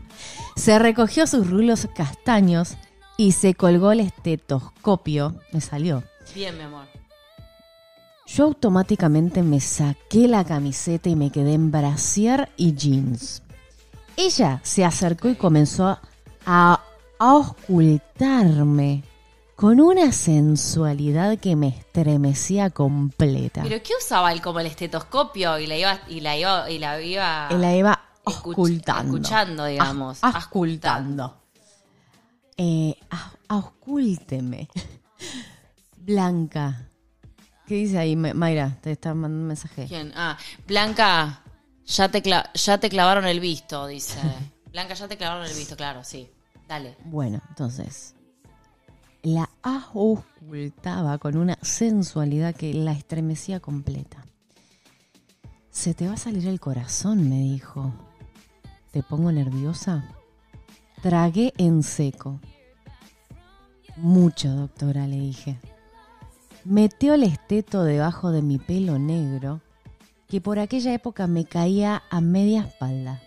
Se recogió sus rulos castaños y se colgó el estetoscopio. Me salió. Bien, mi amor. Yo automáticamente me saqué la camiseta y me quedé en brasier y jeans. Ella se acercó y comenzó a, a ocultarme con una sensualidad que me estremecía completa. ¿Pero qué usaba él como el estetoscopio y la iba y la iba y la iba Y la iba escuchando, digamos. Ah, Auscultando. Eh, auscúlteme. Blanca. ¿Qué dice ahí? Ma- Mayra, te está mandando un mensaje. ¿Quién? Ah, Blanca, ya te, ya te clavaron el visto, dice. Blanca, ya te clavaron el visto, claro, sí. Dale. Bueno, entonces, auscultaba con una sensualidad que la estremecía completa. Se te va a salir el corazón, me dijo. ¿Te pongo nerviosa? Tragué en seco. Mucho, doctora, le dije. Metió el esteto debajo de mi pelo negro, que por aquella época me caía a media espalda.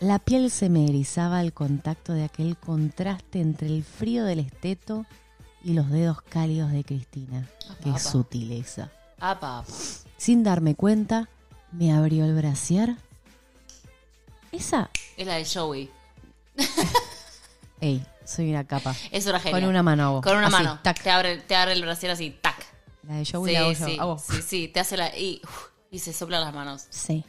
La piel se me erizaba al contacto de aquel contraste entre el frío del esteto y los dedos cálidos de Cristina. Qué apa. sutileza. Ah, papá. Sin darme cuenta, me abrió el brasier. Esa. Es la de Joey. Ey, soy una capa. Eso era genial. Con una mano hago. Con una Así, mano. tac. Te abre, te abre el brasier así, tac. La de Joey Sí, la hago yo. sí, Hago. sí, sí, te hace la... Y, uf, y se sopla las manos. Sí.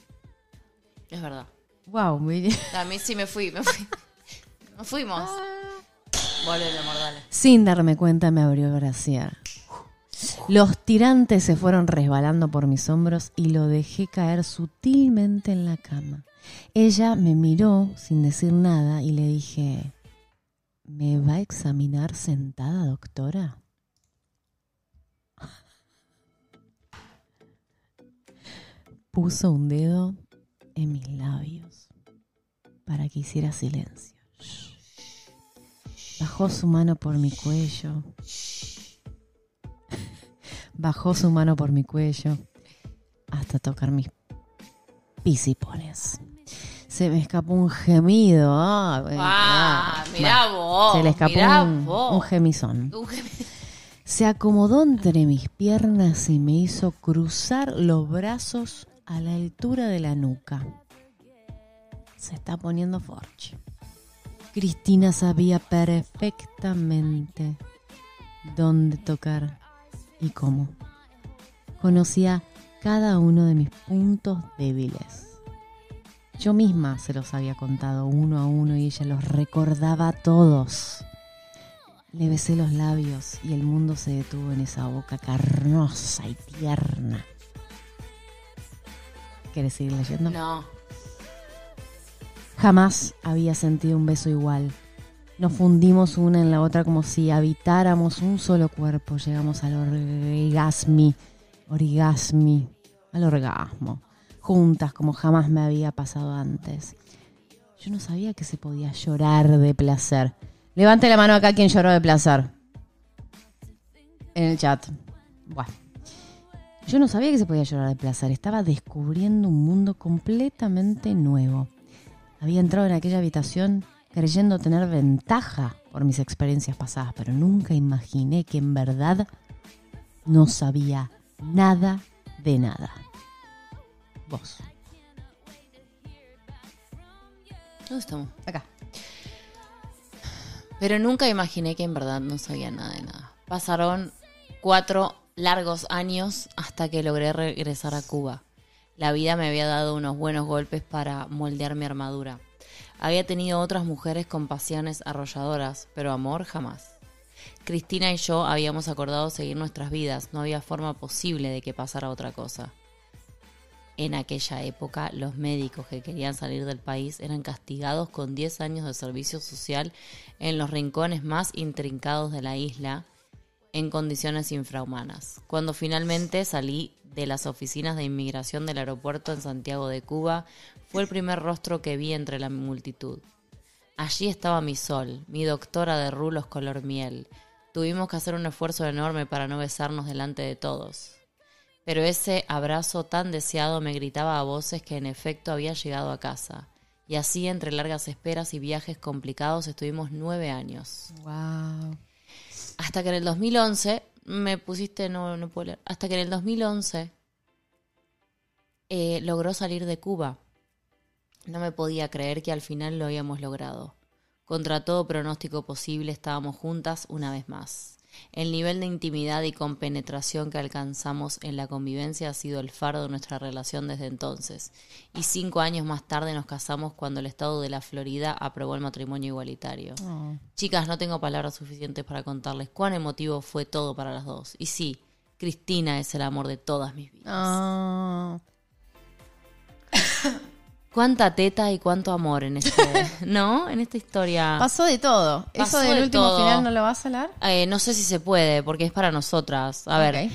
Es verdad. Wow, muy bien. A mí sí me fui, me fui. Nos fuimos. Sin darme cuenta me abrió el brasier. Los tirantes se fueron resbalando por mis hombros y lo dejé caer sutilmente en la cama. Ella me miró sin decir nada y le dije, ¿me va a examinar sentada, doctora? Puso un dedo en mis labios para que hiciera silencio. Bajó su mano por mi cuello. Bajó su mano por mi cuello hasta tocar mis pisipones. Se me escapó un gemido. Ah, Ah, ah, mirá bueno. vos. Se le escapó un, un gemizón. Un gemi- Se acomodó entre mis piernas y me hizo cruzar los brazos a la altura de la nuca. Se está poniendo forche. Cristina sabía perfectamente dónde tocar y cómo. Conocía cada uno de mis puntos débiles. Yo misma se los había contado uno a uno y ella los recordaba todos. Le besé los labios y el mundo se detuvo en esa boca carnosa y tierna. ¿Quieres seguir leyendo? No. Jamás había sentido un beso igual. Nos fundimos una en la otra como si habitáramos un solo cuerpo. Llegamos al orgasmi, orgasmi, al orgasmo, juntas como jamás me había pasado antes. Yo no sabía que se podía llorar de placer. Levante la mano acá quien lloró de placer. En el chat. Bueno. Yo no sabía que se podía llorar de placer. Estaba descubriendo un mundo completamente nuevo. Había entrado en aquella habitación creyendo tener ventaja por mis experiencias pasadas, pero nunca imaginé que en verdad no sabía nada de nada. Vos. ¿Dónde estamos? Acá. Pero nunca imaginé que en verdad no sabía nada de nada. Pasaron cuatro largos años hasta que logré regresar a Cuba. La vida me había dado unos buenos golpes para moldear mi armadura. Había tenido otras mujeres con pasiones arrolladoras, pero amor jamás. Cristina y yo habíamos acordado seguir nuestras vidas, no había forma posible de que pasara otra cosa. En aquella época, los médicos que querían salir del país eran castigados con 10 años de servicio social en los rincones más intrincados de la isla, en condiciones infrahumanas. Cuando finalmente salí de las oficinas de inmigración del aeropuerto en Santiago de Cuba, fue el primer rostro que vi entre la multitud. Allí estaba mi sol, mi doctora de rulos color miel. Tuvimos que hacer un esfuerzo enorme para no besarnos delante de todos. Pero ese abrazo tan deseado me gritaba a voces que en efecto había llegado a casa. Y así, entre largas esperas y viajes complicados, estuvimos nueve años. Wow. Hasta que en el 2011, me pusiste, no, no puedo leer, hasta que en el 2011 eh, logró salir de Cuba. No me podía creer que al final lo habíamos logrado. Contra todo pronóstico posible estábamos juntas una vez más. El nivel de intimidad y compenetración que alcanzamos en la convivencia ha sido el faro de nuestra relación desde entonces. Y cinco años más tarde nos casamos cuando el Estado de la Florida aprobó el matrimonio igualitario. Oh. Chicas, no tengo palabras suficientes para contarles cuán emotivo fue todo para las dos. Y sí, Cristina es el amor de todas mis vidas. Ah. Cuánta teta y cuánto amor en este, ¿no? En esta historia. Pasó de todo. Pasó ¿Eso del de último todo. final no lo vas a hablar? Eh, no sé si se puede, porque es para nosotras. A ver.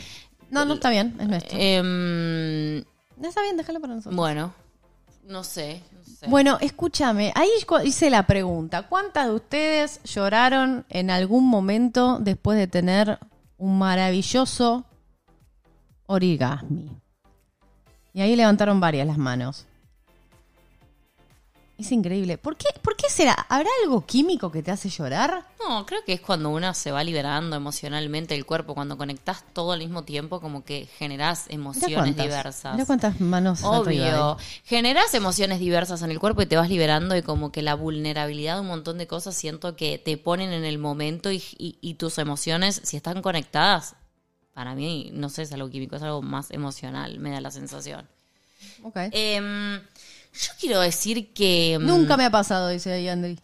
No, no está bien, es nuestro. em, No está bien, déjalo para nosotros. bueno, no sé. no sé. Bueno, escúchame, ahí hice la pregunta. ¿Cuántas de ustedes lloraron en algún momento después de tener un maravilloso orgasmi? Y ahí levantaron varias las manos. Es increíble. ¿Por qué, ¿Por qué será? ¿Habrá algo químico que te hace llorar? No, creo que es cuando una se va liberando emocionalmente el cuerpo, cuando conectás todo al mismo tiempo, como que generás emociones cuántas. diversas. Mira cuántas manos Obvio. ahí. Generas emociones diversas en el cuerpo y te vas liberando y como que la vulnerabilidad de un montón de cosas siento que te ponen en el momento y, y- y tus emociones, si están conectadas, para mí, no sé, es algo químico, es algo más emocional, me da la sensación. Ok. Em, yo quiero decir que... em, Nunca me ha pasado, dice ahí Andri.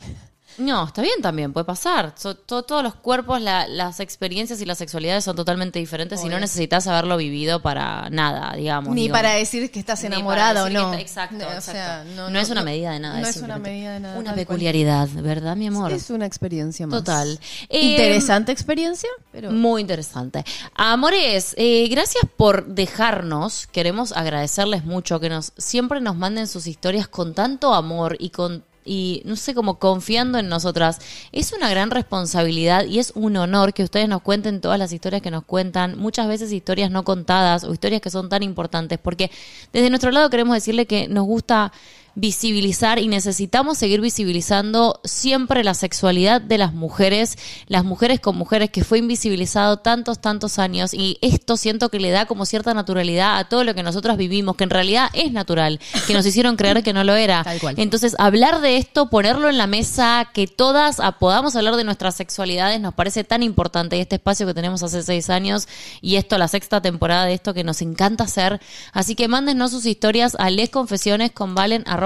No, está bien también, puede pasar. So- to- todos los cuerpos, la- las experiencias y las sexualidades son totalmente diferentes y no necesitas haberlo vivido para nada, digamos. Ni digo. para decir que estás enamorada o no. está- exacto, No, o exacto. sea, no, es una medida de nada. No es una medida de nada. Una cual. peculiaridad, ¿verdad, mi amor? Es una experiencia más. Total. Eh, Interesante experiencia, pero. Muy interesante. Amores, eh, gracias por dejarnos. Queremos agradecerles mucho que nos siempre nos manden sus historias con tanto amor y con y no sé como confiando en nosotras. Es una gran responsabilidad y es un honor que ustedes nos cuenten todas las historias que nos cuentan, muchas veces historias no contadas o historias que son tan importantes, porque desde nuestro lado queremos decirle que nos gusta visibilizar y necesitamos seguir visibilizando siempre la sexualidad de las mujeres, las mujeres con mujeres que fue invisibilizado tantos, tantos años y esto siento que le da como cierta naturalidad a todo lo que nosotras vivimos, que en realidad es natural, que nos hicieron creer que no lo era. Tal cual. Entonces, hablar de esto, ponerlo en la mesa, que todas podamos hablar de nuestras sexualidades, nos parece tan importante y este espacio que tenemos hace seis años y esto, la sexta temporada de esto que nos encanta hacer. Así que mándennos sus historias a lesconfesionesconvalen.gmail.com Ahí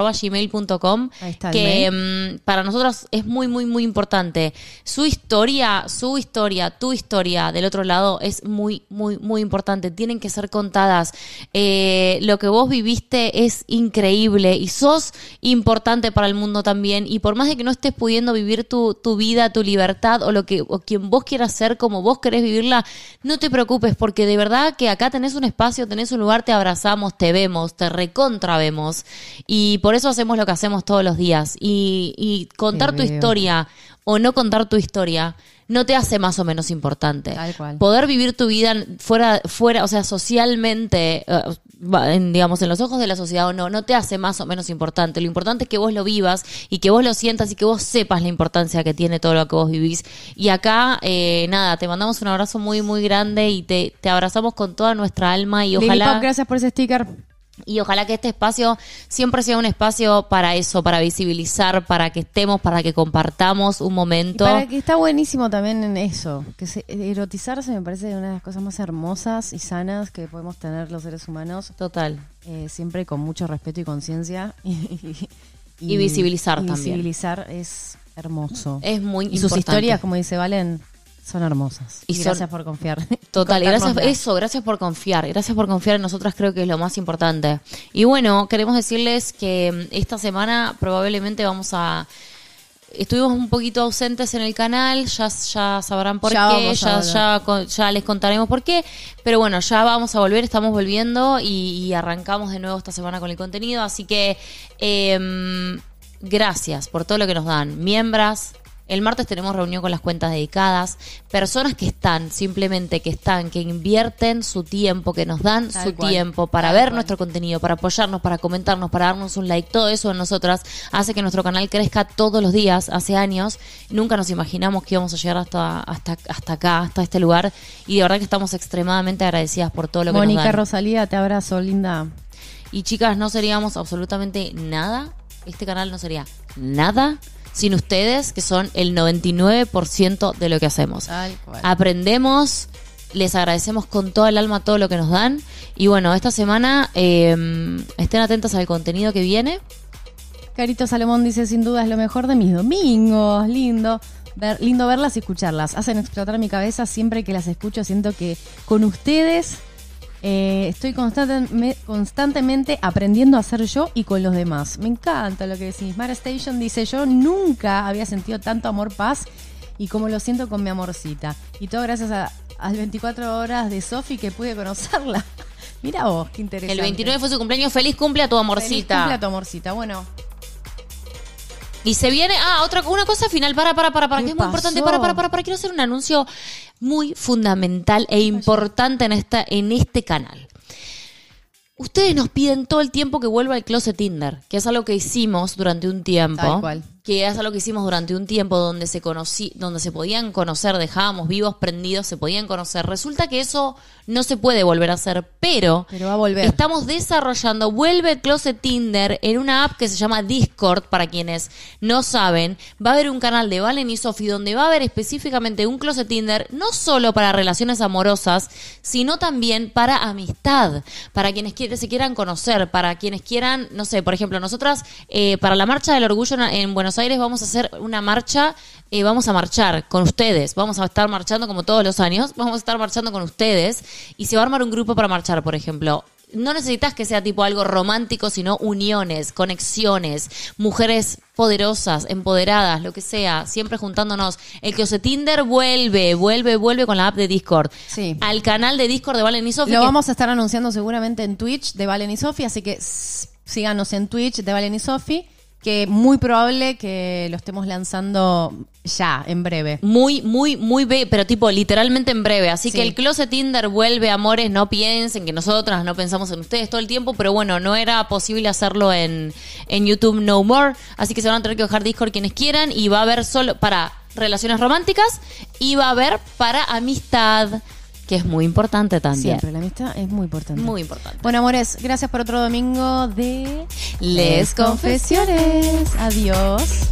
está el que mm, para nosotros es muy, muy, muy importante. Su historia, su historia, tu historia del otro lado es muy, muy, muy importante. Tienen que ser contadas. Eh, lo que vos viviste es increíble y sos importante para el mundo también. Y por más de que no estés pudiendo vivir tu, tu vida, tu libertad o lo que o quien vos quieras ser como vos querés vivirla, no te preocupes porque de verdad que acá tenés un espacio, tenés un lugar, te abrazamos, te vemos, te recontra vemos. Y por eso hacemos lo que hacemos todos los días. Y, y contar tu historia o no contar tu historia no te hace más o menos importante. Tal cual. Poder vivir tu vida fuera, fuera, o sea, socialmente, eh, en, digamos, en los ojos de la sociedad o no, no te hace más o menos importante. Lo importante es que vos lo vivas y que vos lo sientas y que vos sepas la importancia que tiene todo lo que vos vivís. Y acá, eh, nada, te mandamos un abrazo muy, muy grande y te, te abrazamos con toda nuestra alma y Lili ojalá... Pop, gracias por ese sticker. Y ojalá que este espacio siempre sea un espacio para eso, para visibilizar, para que estemos, para que compartamos un Y momento. para que está buenísimo también en eso, que se- erotizarse me parece una de las cosas más hermosas y sanas que podemos tener los seres humanos, Total. eh, siempre con mucho respeto y conciencia. Y, Y visibilizar y también. Visibilizar es hermoso. Es muy y sus historias, como dice Valen, son hermosas. Y Y, son- gracias por confiar. Total, y gracias, eso, gracias por confiar, gracias por confiar en nosotras, creo que es lo más importante. Y bueno, queremos decirles que mm, esta semana probablemente vamos a... Estuvimos un poquito ausentes en el canal, ya, ya sabrán por Ya qué, ya, ya, les contaremos por qué, pero bueno, ya vamos a volver, estamos volviendo y, y arrancamos de nuevo esta semana con el contenido, así que em, gracias por todo lo que nos dan, miembros. El martes tenemos reunión con las cuentas dedicadas, personas que están, simplemente que están, que invierten su tiempo, que nos dan Tal su cual, tiempo para tal ver cual. nuestro contenido, para apoyarnos, para comentarnos, para darnos un like, todo eso en nosotras hace que nuestro canal crezca todos los días, hace años. Nunca nos imaginamos que íbamos a llegar hasta, hasta, hasta acá, hasta este lugar, y de verdad que estamos extremadamente agradecidas por todo lo que nos Mónica dan. Rosalía, te abrazo, linda. Y chicas, no seríamos absolutamente nada, este canal no sería nada sin ustedes, que son el 99% de lo que hacemos. Cual. Aprendemos, les agradecemos con toda el alma todo lo que nos dan. Y bueno, esta semana eh, estén atentas al contenido que viene. Carito Salomón dice, sin duda es lo mejor de mis domingos. Lindo. Ver- lindo verlas y escucharlas. Hacen explotar mi cabeza siempre que las escucho. Siento que con ustedes eh, estoy constante- me- constantemente aprendiendo a ser yo y con los demás. Me encanta lo que decís. Mara Station dice, yo nunca había sentido tanto amor, paz y como lo siento con mi amorcita. Y todo gracias a, las 24 horas de Sofi que pude conocerla. Mira vos, qué interesante. El 29 fue su cumpleaños. Feliz cumple a tu Feliz amorcita. cumple a tu amorcita. Bueno, Y se viene, ah, otra una cosa final, para, para, para, para, ¿Qué que es muy importante, para, para, para, para, quiero hacer un anuncio muy fundamental e importante en esta, en este canal. Ustedes nos piden todo el tiempo que vuelva el closet Tinder, que es algo que hicimos durante un tiempo. Tal cual. Que es algo que hicimos durante un tiempo donde se conocí, donde se podían conocer, dejábamos vivos, prendidos, se podían conocer. Resulta que eso no se puede volver a hacer, pero, Pero va a volver. estamos desarrollando, vuelve el Closet Tinder en una app que se llama Discord, para quienes no saben. Va a haber un canal de Valen y Sofi donde va a haber específicamente un Closet Tinder, no solo para relaciones amorosas, sino también para amistad, para quienes se quieran conocer, para quienes quieran, no sé, por ejemplo, nosotras eh, para la Marcha del Orgullo en, en Buenos Aires vamos a hacer una marcha, eh, vamos a marchar con ustedes, vamos a estar marchando como todos los años, vamos a estar marchando con ustedes y se va a armar un grupo para marchar, por ejemplo. No necesitas que sea tipo algo romántico, sino uniones, conexiones, mujeres poderosas, empoderadas, lo que sea, siempre juntándonos. El que Tinder vuelve, vuelve, vuelve con la app de Discord. Sí. Al canal de Discord de Valen y Sofi. Lo que- vamos a estar anunciando seguramente en Twitch de Valen y Sofi, así que síganos en Twitch de Valen y Sofi, que muy probable que lo estemos lanzando ya, en breve. Muy, muy, muy, be pero tipo literalmente en breve. Así Sí. que el Closet Tinder vuelve, amores, no piensen que nosotras no pensamos en ustedes todo el tiempo, pero bueno, no era posible hacerlo en, en YouTube No More. Así que se van a tener que bajar Discord quienes quieran y va a haber solo para relaciones románticas y va a haber para amistad, que es muy importante también. Siempre, la amistad es muy importante. Muy importante. Bueno, amores, gracias por otro domingo de Les Confesiones. Adiós.